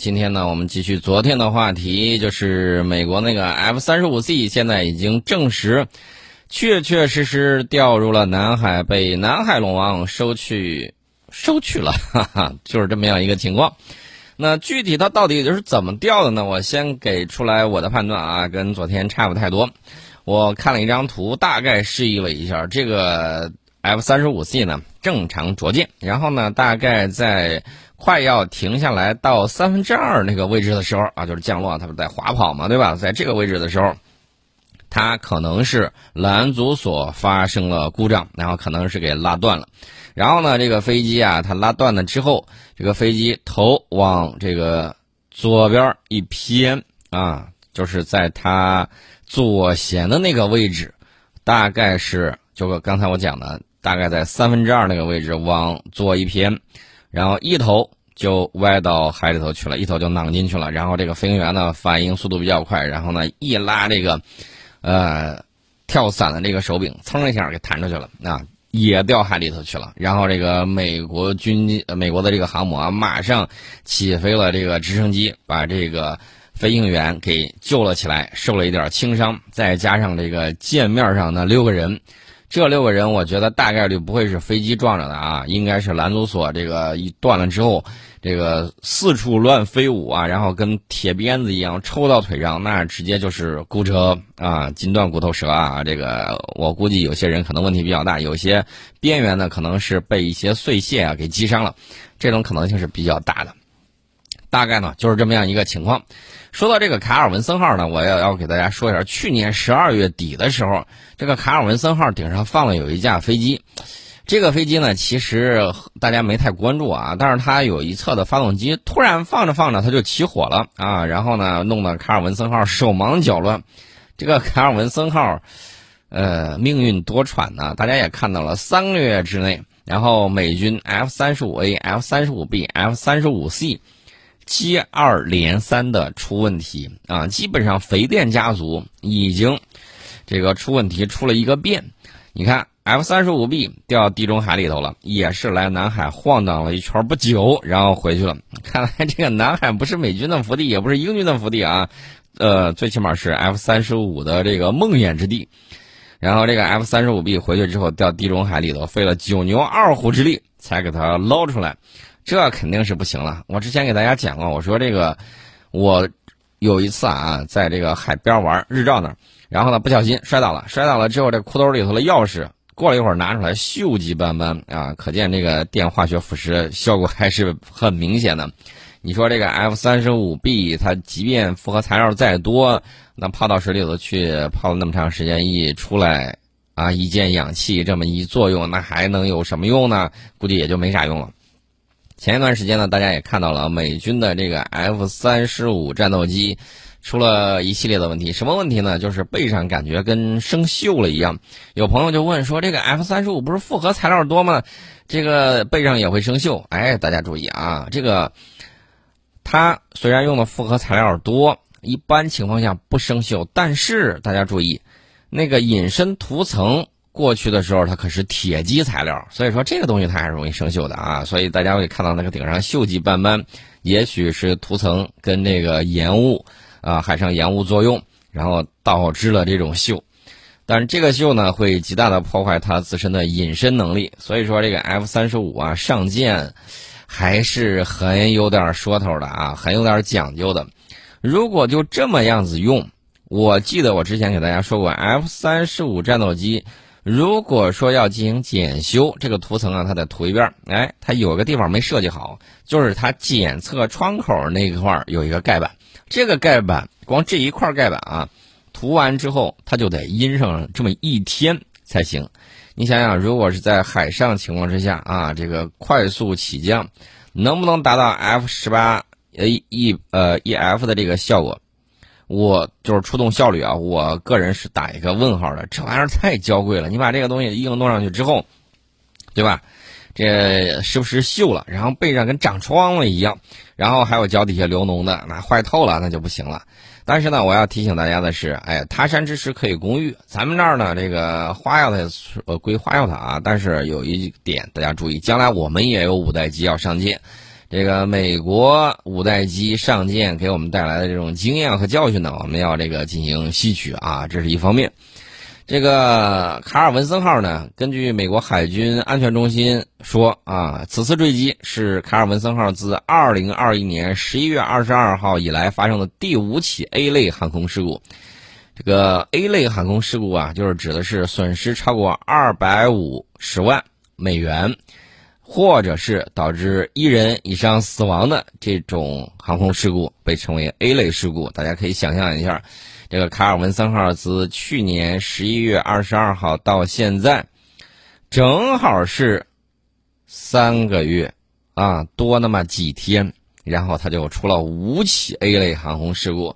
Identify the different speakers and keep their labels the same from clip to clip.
Speaker 1: 今天呢，我们继续昨天的话题，就是美国那个 F 三十五 C 现在已经证实，确确实实掉入了南海，被南海龙王收去收去了，哈哈，就是这么样一个情况。那具体它到底就是怎么掉的呢？我先给出来我的判断啊，跟昨天差不太多。我看了一张图，大概示意了一下，这个 F 三十五 C 呢正常着舰，然后呢大概在。快要停下来到三分之二那个位置的时候啊，就是降落，它不是在滑跑嘛，对吧？在这个位置的时候，它可能是拦阻索发生了故障，然后可能是给拉断了。然后呢，这个飞机啊，它拉断了之后，这个飞机头往这个左边一偏啊，就是在它左舷的那个位置，大概是就刚才我讲的，大概在三分之二那个位置往左一偏。然后一头就歪到海里头去了，一头就攮进去了。然后这个飞行员呢，反应速度比较快，然后呢一拉这个，呃，跳伞的这个手柄，噌一下给弹出去了，啊，也掉海里头去了。然后这个美国军机，美国的这个航母啊，马上起飞了这个直升机，把这个飞行员给救了起来，受了一点轻伤，再加上这个舰面上那六个人。这六个人，我觉得大概率不会是飞机撞着的啊，应该是拦阻索这个一断了之后，这个四处乱飞舞啊，然后跟铁鞭子一样抽到腿上，那直接就是骨折啊，筋断骨头折啊。这个我估计有些人可能问题比较大，有些边缘呢可能是被一些碎屑啊给击伤了，这种可能性是比较大的。大概呢就是这么样一个情况。说到这个卡尔文森号呢，我要要给大家说一下，去年十二月底的时候，这个卡尔文森号顶上放了有一架飞机，这个飞机呢其实大家没太关注啊，但是它有一侧的发动机突然放着放着它就起火了啊，然后呢弄得卡尔文森号手忙脚乱。这个卡尔文森号，呃，命运多舛呐，大家也看到了，三个月之内，然后美军 F 三十五 A、F 三十五 B、F 三十五 C。接二连三的出问题啊！基本上肥电家族已经这个出问题出了一个遍。你看，F 三十五 B 掉地中海里头了，也是来南海晃荡了一圈不久，然后回去了。看来这个南海不是美军的福地，也不是英军的福地啊。呃，最起码是 F 三十五的这个梦魇之地。然后这个 F 三十五 B 回去之后掉地中海里头，费了九牛二虎之力才给它捞出来。这肯定是不行了。我之前给大家讲过，我说这个，我有一次啊，在这个海边玩日照那儿，然后呢不小心摔倒了，摔倒了之后，这裤兜里头的钥匙过了一会儿拿出来，锈迹斑斑啊，可见这个电化学腐蚀效果还是很明显的。你说这个 F 三十五 B 它即便复合材料再多，那泡到水里头去泡了那么长时间，一出来啊，一见氧气这么一作用，那还能有什么用呢？估计也就没啥用了。前一段时间呢，大家也看到了美军的这个 F 三十五战斗机出了一系列的问题。什么问题呢？就是背上感觉跟生锈了一样。有朋友就问说：“这个 F 三十五不是复合材料多吗？这个背上也会生锈？”哎，大家注意啊，这个它虽然用的复合材料多，一般情况下不生锈，但是大家注意，那个隐身涂层。过去的时候，它可是铁基材料，所以说这个东西它还是容易生锈的啊。所以大家会看到那个顶上锈迹斑斑，也许是涂层跟这个盐雾啊，海上盐雾作用，然后导致了这种锈。但是这个锈呢，会极大的破坏它自身的隐身能力。所以说这个 F 三十五啊上舰还是很有点说头的啊，很有点讲究的。如果就这么样子用，我记得我之前给大家说过，F 三十五战斗机。如果说要进行检修，这个涂层啊，它得涂一遍。哎，它有个地方没设计好，就是它检测窗口那块儿有一个盖板。这个盖板，光这一块盖板啊，涂完之后，它就得阴上这么一天才行。你想想，如果是在海上情况之下啊，这个快速起降，能不能达到 F 十八呃 E 呃 E F 的这个效果？我就是出动效率啊，我个人是打一个问号的。这玩意儿太娇贵了，你把这个东西硬弄上去之后，对吧？这时不时锈了，然后背上跟长疮了一样，然后还有脚底下流脓的，那坏透了那就不行了。但是呢，我要提醒大家的是，哎，他山之石可以攻玉，咱们这儿呢，这个花药它呃归花药它啊，但是有一点大家注意，将来我们也有五代机要上舰。这个美国五代机上舰给我们带来的这种经验和教训呢，我们要这个进行吸取啊，这是一方面。这个卡尔文森号呢，根据美国海军安全中心说啊，此次坠机是卡尔文森号自2021年11月22号以来发生的第五起 A 类航空事故。这个 A 类航空事故啊，就是指的是损失超过250万美元。或者是导致一人以上死亡的这种航空事故被称为 A 类事故。大家可以想象一下，这个卡尔文森号自去年十一月二十二号到现在，正好是三个月啊多那么几天，然后它就出了五起 A 类航空事故，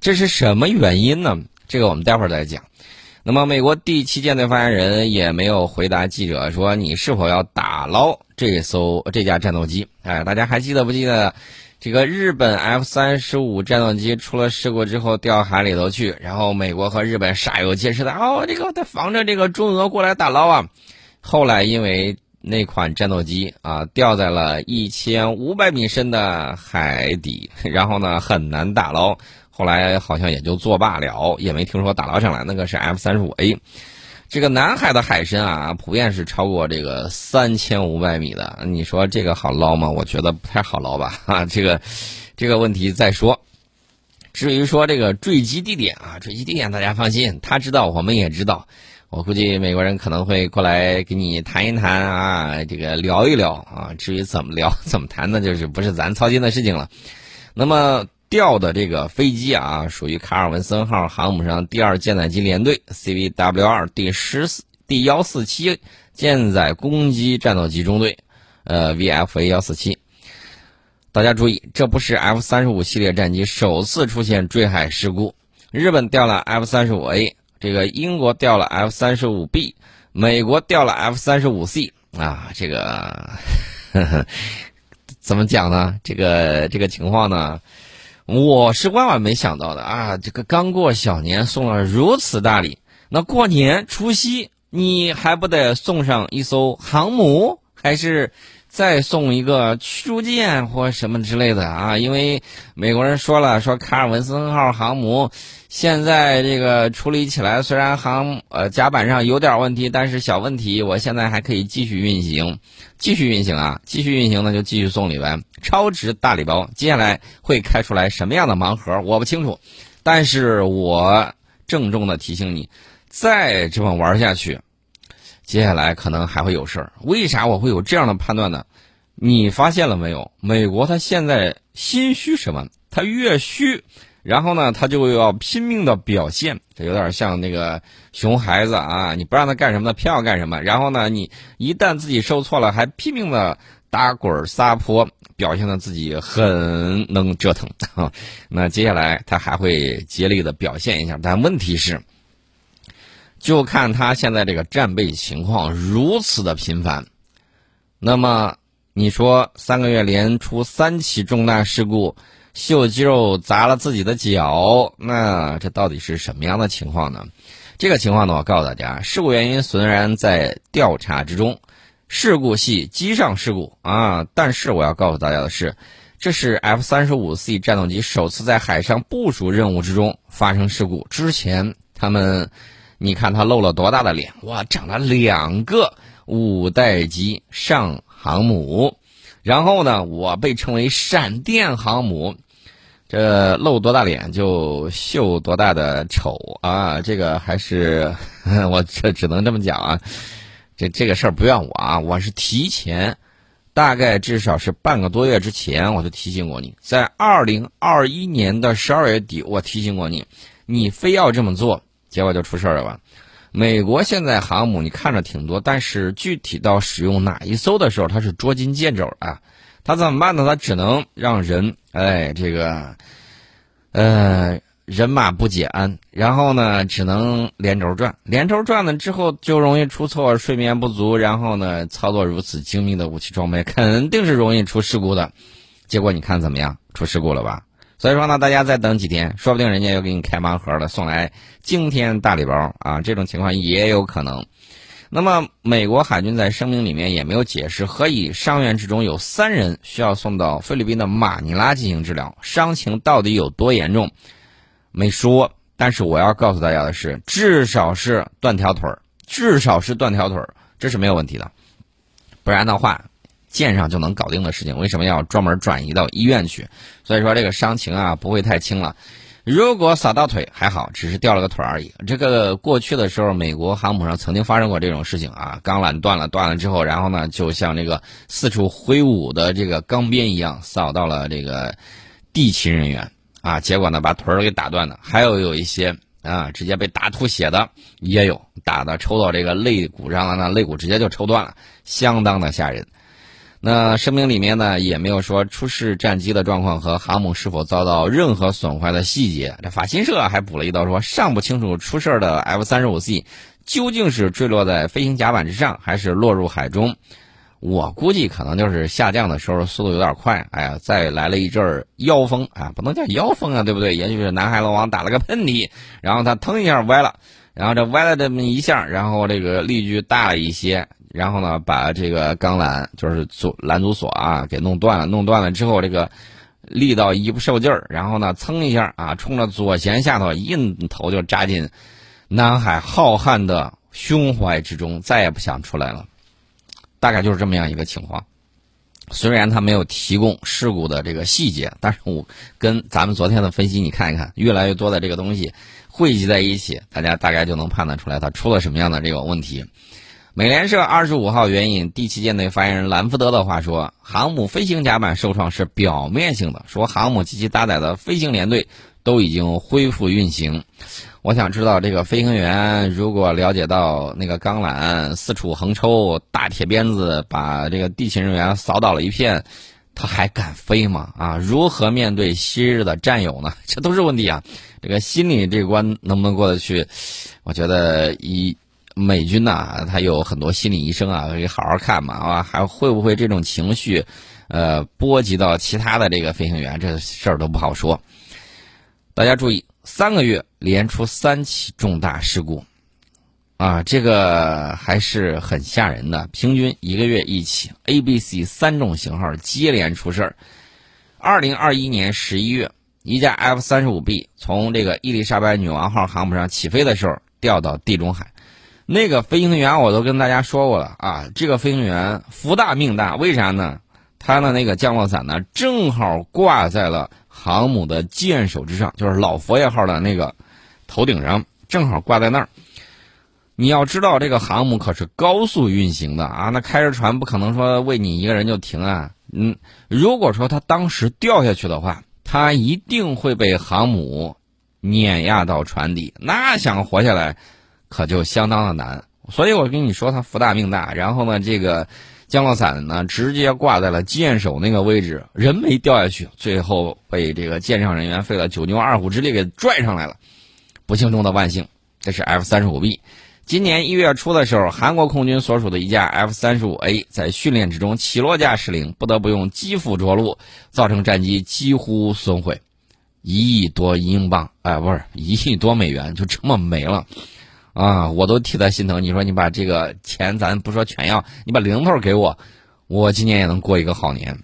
Speaker 1: 这是什么原因呢？这个我们待会儿再讲。那么，美国第七舰队发言人也没有回答记者说你是否要打捞这艘这架战斗机。哎，大家还记得不记得，这个日本 F 三十五战斗机出了事故之后掉海里头去，然后美国和日本煞有介事的哦，这个得防着这个中俄过来打捞啊。后来因为那款战斗机啊掉在了一千五百米深的海底，然后呢很难打捞。后来好像也就作罢了，也没听说打捞上来。那个是 F 三十五 A，这个南海的海深啊，普遍是超过这个三千五百米的。你说这个好捞吗？我觉得不太好捞吧。啊，这个这个问题再说。至于说这个坠机地点啊，坠机地点大家放心，他知道，我们也知道。我估计美国人可能会过来跟你谈一谈啊，这个聊一聊啊。至于怎么聊、怎么谈，那就是不是咱操心的事情了。那么。掉的这个飞机啊，属于卡尔文森号航母上第二舰载机联队 CVW 二第十四第幺四七舰载攻击战斗机中队，呃 VFA 幺四七。大家注意，这不是 F 三十五系列战机首次出现坠海事故。日本掉了 F 三十五 A，这个英国掉了 F 三十五 B，美国掉了 F 三十五 C 啊，这个呵呵 怎么讲呢？这个这个情况呢？我是万万没想到的啊！这个刚过小年送了如此大礼，那过年除夕你还不得送上一艘航母，还是再送一个驱逐舰或什么之类的啊？因为美国人说了，说卡尔文森号航母现在这个处理起来虽然航呃甲板上有点问题，但是小问题，我现在还可以继续运行。继续运行啊！继续运行呢，就继续送礼呗，超值大礼包。接下来会开出来什么样的盲盒，我不清楚。但是我郑重的提醒你，再这么玩下去，接下来可能还会有事儿。为啥我会有这样的判断呢？你发现了没有？美国他现在心虚什么？他越虚。然后呢，他就要拼命的表现，这有点像那个熊孩子啊！你不让他干什么，他偏要干什么。然后呢，你一旦自己受挫了，还拼命的打滚撒泼，表现的自己很能折腾。那接下来他还会竭力的表现一下，但问题是，就看他现在这个战备情况如此的频繁，那么你说三个月连出三起重大事故。秀肌肉砸了自己的脚，那这到底是什么样的情况呢？这个情况呢，我告诉大家，事故原因虽然在调查之中，事故系机上事故啊，但是我要告诉大家的是，这是 F 三十五 C 战斗机首次在海上部署任务之中发生事故。之前他们，你看他露了多大的脸，哇，长了两个五代机上航母。然后呢，我被称为闪电航母，这露多大脸就秀多大的丑啊！这个还是 我这只能这么讲啊。这这个事儿不怨我啊，我是提前，大概至少是半个多月之前我就提醒过你，在二零二一年的十二月底我提醒过你，你非要这么做，结果就出事儿了吧。美国现在航母你看着挺多，但是具体到使用哪一艘的时候，它是捉襟见肘啊。它怎么办呢？它只能让人哎，这个呃人马不解安，然后呢，只能连轴转，连轴转了之后就容易出错，睡眠不足，然后呢，操作如此精密的武器装备，肯定是容易出事故的。结果你看怎么样？出事故了吧？所以说呢，大家再等几天，说不定人家又给你开盲盒了，送来惊天大礼包啊！这种情况也有可能。那么，美国海军在声明里面也没有解释何以伤员之中有三人需要送到菲律宾的马尼拉进行治疗，伤情到底有多严重，没说。但是我要告诉大家的是，至少是断条腿儿，至少是断条腿儿，这是没有问题的。不然的话，舰上就能搞定的事情，为什么要专门转移到医院去？所以说，这个伤情啊不会太轻了。如果撒到腿还好，只是掉了个腿而已。这个过去的时候，美国航母上曾经发生过这种事情啊，钢缆断了，断了之后，然后呢，就像这个四处挥舞的这个钢鞭一样，扫到了这个地勤人员啊，结果呢，把腿儿给打断了。还有有一些啊，直接被打吐血的也有，打的抽到这个肋骨上了，那肋骨直接就抽断了，相当的吓人。那声明里面呢，也没有说出事战机的状况和航母是否遭到任何损坏的细节。这法新社还补了一刀说，尚不清楚出事的 F 三十五 C 究竟是坠落在飞行甲板之上，还是落入海中。我估计可能就是下降的时候速度有点快，哎呀，再来了一阵妖风啊，不能叫妖风啊，对不对？也许是南海龙王打了个喷嚏，然后它腾一下歪了，然后这歪了这么一下，然后这个力矩大了一些。然后呢，把这个钢缆就是阻拦阻索啊给弄断了，弄断了之后，这个力道一不受劲儿，然后呢，噌一下啊，冲着左舷下头一头就扎进南海浩瀚的胸怀之中，再也不想出来了。大概就是这么样一个情况。虽然他没有提供事故的这个细节，但是我跟咱们昨天的分析，你看一看，越来越多的这个东西汇集在一起，大家大概就能判断出来，它出了什么样的这个问题。美联社二十五号援引第七舰队发言人兰福德的话说：“航母飞行甲板受创是表面性的，说航母及其搭载的飞行联队都已经恢复运行。”我想知道，这个飞行员如果了解到那个钢缆四处横抽，大铁鞭子把这个地勤人员扫倒了一片，他还敢飞吗？啊，如何面对昔日的战友呢？这都是问题啊！这个心理这关能不能过得去？我觉得一。美军呐，他有很多心理医生啊，可以好好看嘛啊，还会不会这种情绪，呃，波及到其他的这个飞行员，这事儿都不好说。大家注意，三个月连出三起重大事故，啊，这个还是很吓人的。平均一个月一起，A、B、C 三种型号接连出事儿。二零二一年十一月，一架 F 三十五 B 从这个伊丽莎白女王号航母上起飞的时候，掉到地中海。那个飞行员我都跟大家说过了啊，这个飞行员福大命大，为啥呢？他的那个降落伞呢，正好挂在了航母的舰首之上，就是老佛爷号的那个头顶上，正好挂在那儿。你要知道，这个航母可是高速运行的啊，那开着船不可能说为你一个人就停啊。嗯，如果说他当时掉下去的话，他一定会被航母碾压到船底，那想活下来。可就相当的难，所以我跟你说他福大命大。然后呢，这个降落伞呢，直接挂在了舰首那个位置，人没掉下去，最后被这个舰上人员费了九牛二虎之力给拽上来了。不幸中的万幸，这是 F 三十五 B。今年一月初的时候，韩国空军所属的一架 F 三十五 A 在训练之中起落架失灵，不得不用机腹着陆，造成战机几乎损毁，一亿多英镑，哎，不是一亿多美元，就这么没了。啊，我都替他心疼。你说你把这个钱，咱不说全要，你把零头给我，我今年也能过一个好年。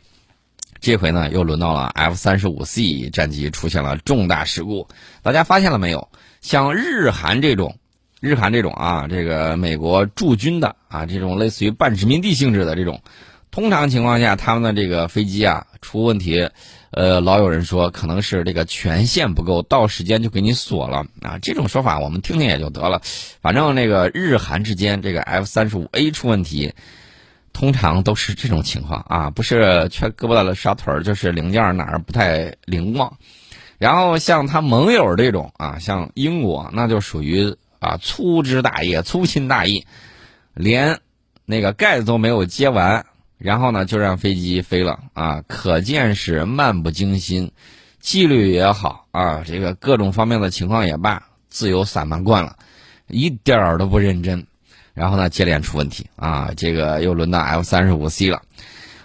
Speaker 1: 这回呢，又轮到了 F 三十五 C 战机出现了重大事故。大家发现了没有？像日韩这种，日韩这种啊，这个美国驻军的啊，这种类似于半殖民地性质的这种，通常情况下，他们的这个飞机啊出问题。呃，老有人说可能是这个权限不够，到时间就给你锁了啊。这种说法我们听听也就得了。反正那个日韩之间这个 F 三十五 A 出问题，通常都是这种情况啊，不是缺胳膊了少腿儿，就是零件哪儿不太灵光。然后像他盟友这种啊，像英国，那就属于啊粗枝大叶、粗心大意，连那个盖子都没有接完。然后呢，就让飞机飞了啊！可见是漫不经心，纪律也好啊，这个各种方面的情况也罢，自由散漫惯了，一点儿都不认真。然后呢，接连出问题啊！这个又轮到 F 三十五 C 了，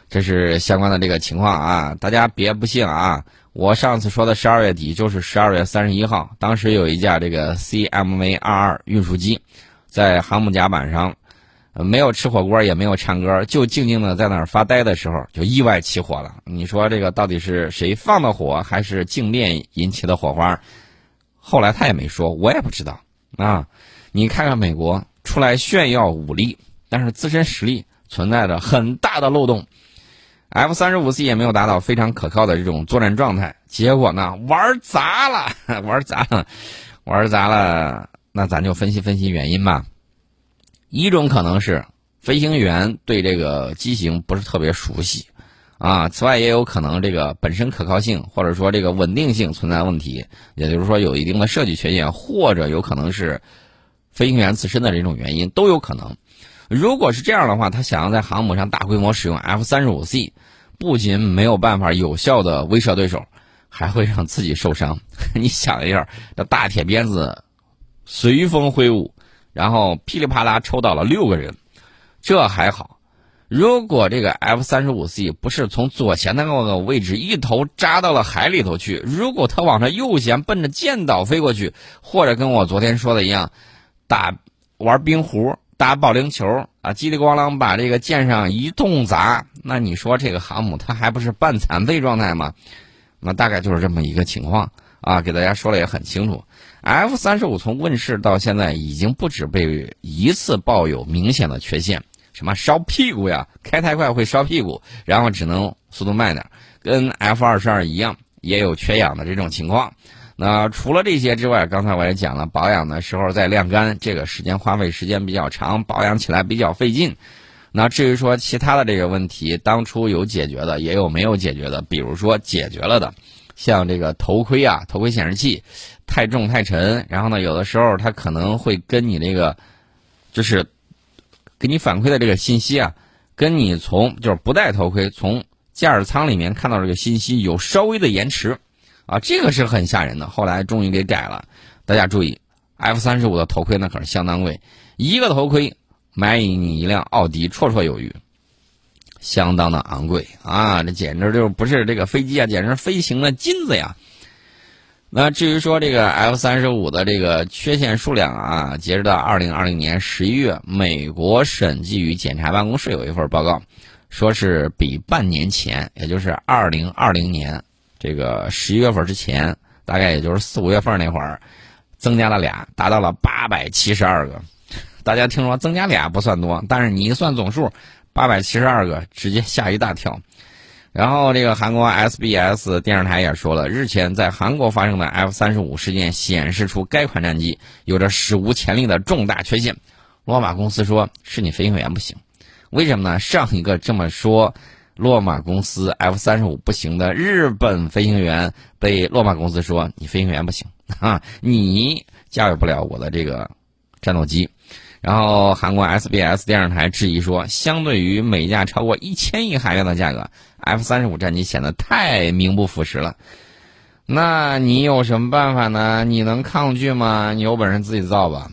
Speaker 1: 这是相关的这个情况啊！大家别不信啊！我上次说的十二月底就是十二月三十一号，当时有一架这个 CMV 二二运输机在航母甲板上。没有吃火锅，也没有唱歌，就静静的在那儿发呆的时候，就意外起火了。你说这个到底是谁放的火，还是静电引起的火花？后来他也没说，我也不知道啊。你看看美国出来炫耀武力，但是自身实力存在着很大的漏洞。F 三十五 C 也没有达到非常可靠的这种作战状态，结果呢玩 砸了，玩砸了，玩砸了。那咱就分析分析原因吧。一种可能是飞行员对这个机型不是特别熟悉，啊，此外也有可能这个本身可靠性或者说这个稳定性存在问题，也就是说有一定的设计缺陷，或者有可能是飞行员自身的这种原因都有可能。如果是这样的话，他想要在航母上大规模使用 F 三十五 C，不仅没有办法有效的威慑对手，还会让自己受伤。你想一下，这大铁鞭子随风挥舞。然后噼里啪啦抽到了六个人，这还好。如果这个 F 三十五 C 不是从左舷那个位置一头扎到了海里头去，如果它往它右舷奔着舰岛飞过去，或者跟我昨天说的一样，打玩冰壶、打保龄球啊，叽里咣啷把这个舰上一通砸，那你说这个航母它还不是半残废状态吗？那大概就是这么一个情况啊，给大家说了也很清楚。F 三十五从问世到现在，已经不止被一次抱有明显的缺陷，什么烧屁股呀，开太快会烧屁股，然后只能速度慢点，跟 F 二十二一样，也有缺氧的这种情况。那除了这些之外，刚才我也讲了，保养的时候在晾干，这个时间花费时间比较长，保养起来比较费劲。那至于说其他的这个问题，当初有解决的，也有没有解决的，比如说解决了的，像这个头盔啊，头盔显示器。太重太沉，然后呢，有的时候它可能会跟你那个，就是给你反馈的这个信息啊，跟你从就是不戴头盔从驾驶舱里面看到这个信息有稍微的延迟，啊，这个是很吓人的。后来终于给改了，大家注意，F 三十五的头盔那可是相当贵，一个头盔买你一辆奥迪绰绰有余，相当的昂贵啊！这简直就是不是这个飞机啊，简直飞行的金子呀！那至于说这个 F 三十五的这个缺陷数量啊，截止到二零二零年十一月，美国审计与检查办公室有一份报告，说是比半年前，也就是二零二零年这个十一月份之前，大概也就是四五月份那会儿，增加了俩，达到了八百七十二个。大家听说增加俩不算多，但是你一算总数，八百七十二个，直接吓一大跳。然后，这个韩国 SBS 电视台也说了，日前在韩国发生的 F 三十五事件显示出该款战机有着史无前例的重大缺陷。洛马公司说是你飞行员不行，为什么呢？上一个这么说，洛马公司 F 三十五不行的日本飞行员被洛马公司说你飞行员不行 啊，你驾驭不了我的这个战斗机。然后，韩国 SBS 电视台质疑说，相对于每架超过一千亿韩元的价格，F 三十五战机显得太名不副实了。那你有什么办法呢？你能抗拒吗？你有本事自己造吧。